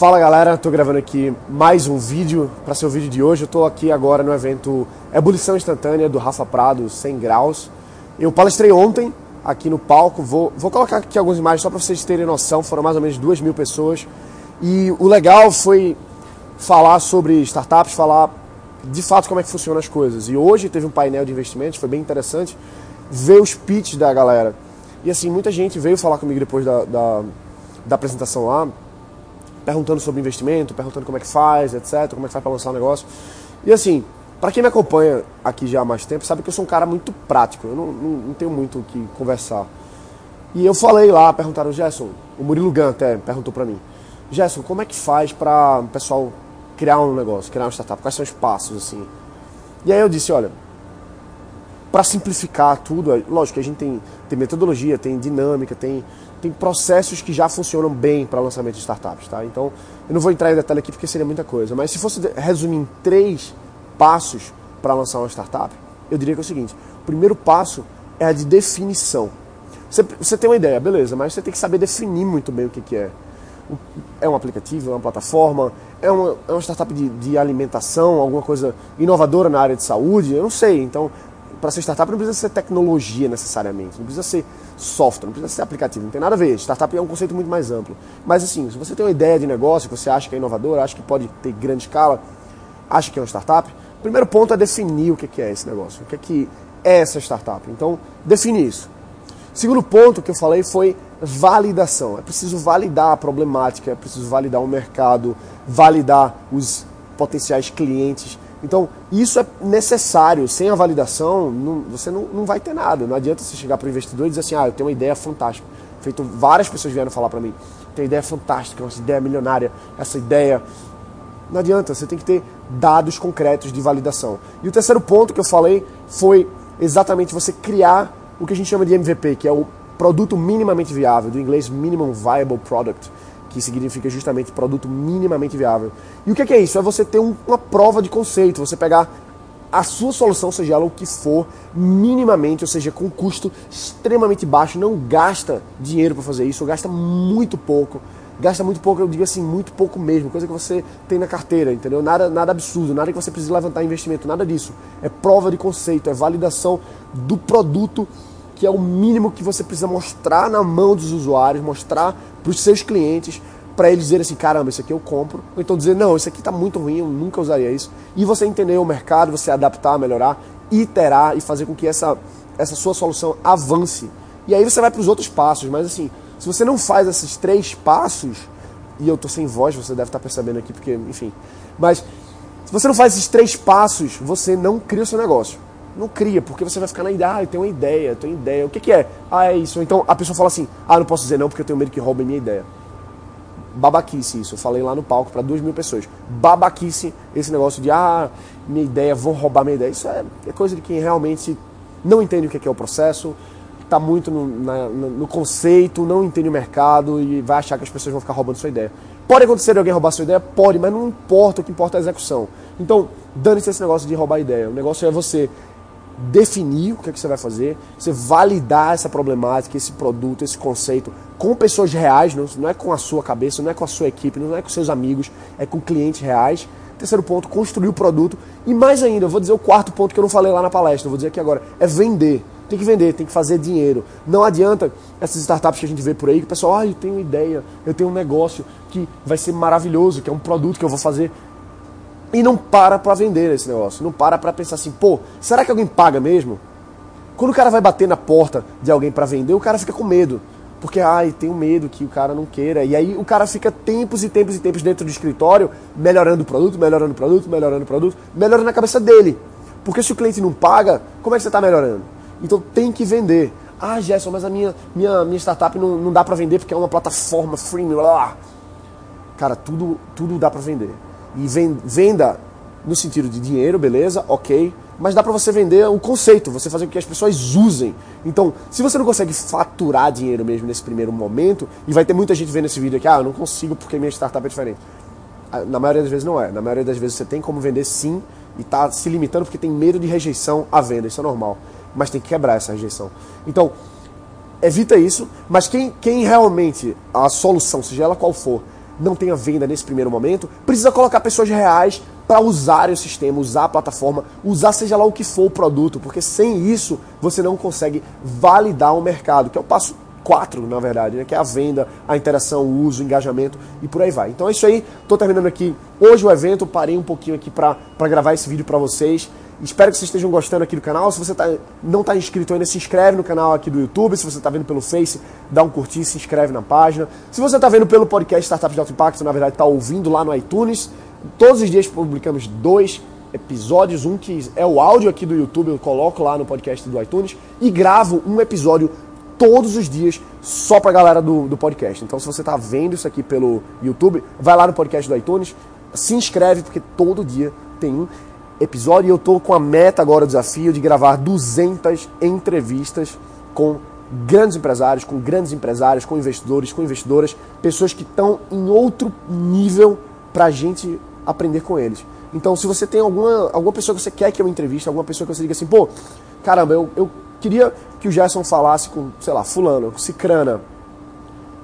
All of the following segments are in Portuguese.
Fala galera, estou gravando aqui mais um vídeo para ser o vídeo de hoje. Eu estou aqui agora no evento Ebulição Instantânea do Rafa Prado, 100 graus. Eu palestrei ontem aqui no palco, vou, vou colocar aqui algumas imagens só para vocês terem noção. Foram mais ou menos duas mil pessoas. E o legal foi falar sobre startups, falar de fato como é que funcionam as coisas. E hoje teve um painel de investimentos, foi bem interessante ver os pitches da galera. E assim, muita gente veio falar comigo depois da, da, da apresentação lá perguntando sobre investimento, perguntando como é que faz, etc, como é que faz para lançar um negócio. E assim, para quem me acompanha aqui já há mais tempo, sabe que eu sou um cara muito prático, eu não, não, não tenho muito o que conversar. E eu falei lá, perguntaram, Gerson, o Murilo Gun até perguntou para mim, Gerson, como é que faz para o pessoal criar um negócio, criar uma startup? Quais são os passos, assim? E aí eu disse, olha, para simplificar tudo, lógico que a gente tem, tem metodologia, tem dinâmica, tem, tem processos que já funcionam bem para lançamento de startups, tá? Então, eu não vou entrar em detalhe aqui porque seria muita coisa, mas se fosse resumir em três passos para lançar uma startup, eu diria que é o seguinte: o primeiro passo é a de definição. Você, você tem uma ideia, beleza, mas você tem que saber definir muito bem o que, que é. É um aplicativo, é uma plataforma, é uma, é uma startup de, de alimentação, alguma coisa inovadora na área de saúde, eu não sei. Então, para ser startup não precisa ser tecnologia necessariamente, não precisa ser software, não precisa ser aplicativo, não tem nada a ver. Startup é um conceito muito mais amplo. Mas assim, se você tem uma ideia de negócio que você acha que é inovador, acha que pode ter grande escala, acha que é uma startup, o primeiro ponto é definir o que é esse negócio, o que é, que é essa startup. Então, define isso. Segundo ponto que eu falei foi validação. É preciso validar a problemática, é preciso validar o mercado, validar os potenciais clientes então, isso é necessário. Sem a validação, não, você não, não vai ter nada. Não adianta você chegar para o investidor e dizer assim: ah, eu tenho uma ideia fantástica. Feito várias pessoas vieram falar para mim: tem ideia fantástica, uma ideia milionária, essa ideia. Não adianta, você tem que ter dados concretos de validação. E o terceiro ponto que eu falei foi exatamente você criar o que a gente chama de MVP, que é o produto minimamente viável, do inglês Minimum Viable Product que significa justamente produto minimamente viável. E o que é isso? É você ter um, uma prova de conceito, você pegar a sua solução, seja ela o que for, minimamente, ou seja, com custo extremamente baixo, não gasta dinheiro para fazer isso, ou gasta muito pouco. Gasta muito pouco, eu digo assim, muito pouco mesmo, coisa que você tem na carteira, entendeu? Nada, nada absurdo, nada que você precise levantar investimento, nada disso. É prova de conceito, é validação do produto que é o mínimo que você precisa mostrar na mão dos usuários, mostrar para os seus clientes, para eles dizerem assim, caramba, isso aqui eu compro. Ou então dizer, não, isso aqui está muito ruim, eu nunca usaria isso. E você entender o mercado, você adaptar, melhorar, iterar e fazer com que essa, essa sua solução avance. E aí você vai para os outros passos, mas assim, se você não faz esses três passos, e eu tô sem voz, você deve estar tá percebendo aqui, porque, enfim. Mas se você não faz esses três passos, você não cria o seu negócio. Não cria, porque você vai ficar na ideia, ah, eu tenho uma ideia, eu tenho ideia. O que, que é? Ah, é isso. Então a pessoa fala assim, ah, não posso dizer não porque eu tenho medo que roubem minha ideia. Babaquice isso. Eu falei lá no palco para duas mil pessoas. Babaquice esse negócio de, ah, minha ideia, vão roubar minha ideia. Isso é, é coisa de quem realmente não entende o que é o processo, está muito no, na, no conceito, não entende o mercado e vai achar que as pessoas vão ficar roubando sua ideia. Pode acontecer alguém roubar sua ideia? Pode, mas não importa, o que importa é a execução. Então, dane-se esse negócio de roubar ideia. O negócio é você definir o que, é que você vai fazer, você validar essa problemática, esse produto, esse conceito com pessoas reais, não, não é com a sua cabeça, não é com a sua equipe, não é com seus amigos, é com clientes reais. Terceiro ponto, construir o produto. E mais ainda, eu vou dizer o quarto ponto que eu não falei lá na palestra, eu vou dizer aqui agora, é vender. Tem que vender, tem que fazer dinheiro. Não adianta essas startups que a gente vê por aí, que o pessoal, ah, eu tenho ideia, eu tenho um negócio que vai ser maravilhoso, que é um produto que eu vou fazer e não para para vender esse negócio. Não para para pensar assim, pô, será que alguém paga mesmo? Quando o cara vai bater na porta de alguém para vender, o cara fica com medo. Porque, ai, um medo que o cara não queira. E aí o cara fica tempos e tempos e tempos dentro do escritório, melhorando o produto, melhorando o produto, melhorando o produto, melhorando na cabeça dele. Porque se o cliente não paga, como é que você está melhorando? Então tem que vender. Ah, Gerson, mas a minha, minha, minha startup não, não dá para vender porque é uma plataforma free. Blá. Cara, tudo, tudo dá para vender e venda no sentido de dinheiro, beleza, ok, mas dá para você vender o conceito, você fazer com que as pessoas usem. Então, se você não consegue faturar dinheiro mesmo nesse primeiro momento, e vai ter muita gente vendo esse vídeo aqui, ah, eu não consigo porque minha startup é diferente. Ah, na maioria das vezes não é. Na maioria das vezes você tem como vender sim e está se limitando porque tem medo de rejeição à venda, isso é normal. Mas tem que quebrar essa rejeição. Então, evita isso, mas quem, quem realmente, a solução, seja ela qual for, não tenha venda nesse primeiro momento, precisa colocar pessoas reais para usar o sistema, usar a plataforma, usar seja lá o que for o produto, porque sem isso você não consegue validar o mercado, que é o passo 4, na verdade, né? que é a venda, a interação, o uso, o engajamento e por aí vai. Então é isso aí, estou terminando aqui hoje o evento, parei um pouquinho aqui para gravar esse vídeo para vocês. Espero que vocês estejam gostando aqui do canal. Se você tá, não está inscrito ainda, se inscreve no canal aqui do YouTube. Se você está vendo pelo Face, dá um curtir, se inscreve na página. Se você está vendo pelo podcast Startups de Alto Impacto, na verdade está ouvindo lá no iTunes. Todos os dias publicamos dois episódios, um que é o áudio aqui do YouTube, eu coloco lá no podcast do iTunes, e gravo um episódio todos os dias só para a galera do, do podcast. Então se você está vendo isso aqui pelo YouTube, vai lá no podcast do iTunes, se inscreve, porque todo dia tem um episódio e eu tô com a meta agora, o desafio de gravar 200 entrevistas com grandes empresários, com grandes empresários, com investidores, com investidoras, pessoas que estão em outro nível para a gente aprender com eles. Então, se você tem alguma, alguma pessoa que você quer que eu entreviste, alguma pessoa que você diga assim, pô, caramba, eu, eu queria que o Gerson falasse com, sei lá, fulano, cicrana,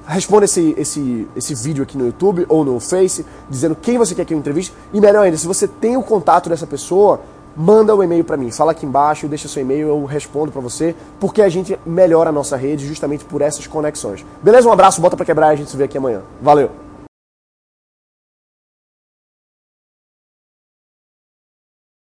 responda esse, esse, esse vídeo aqui no YouTube ou no Face, dizendo quem você quer que eu entreviste. E melhor ainda, se você tem o contato dessa pessoa, manda o um e-mail para mim. Fala aqui embaixo, deixa seu e-mail, eu respondo para você, porque a gente melhora a nossa rede justamente por essas conexões. Beleza? Um abraço, bota para quebrar e a gente se vê aqui amanhã. Valeu!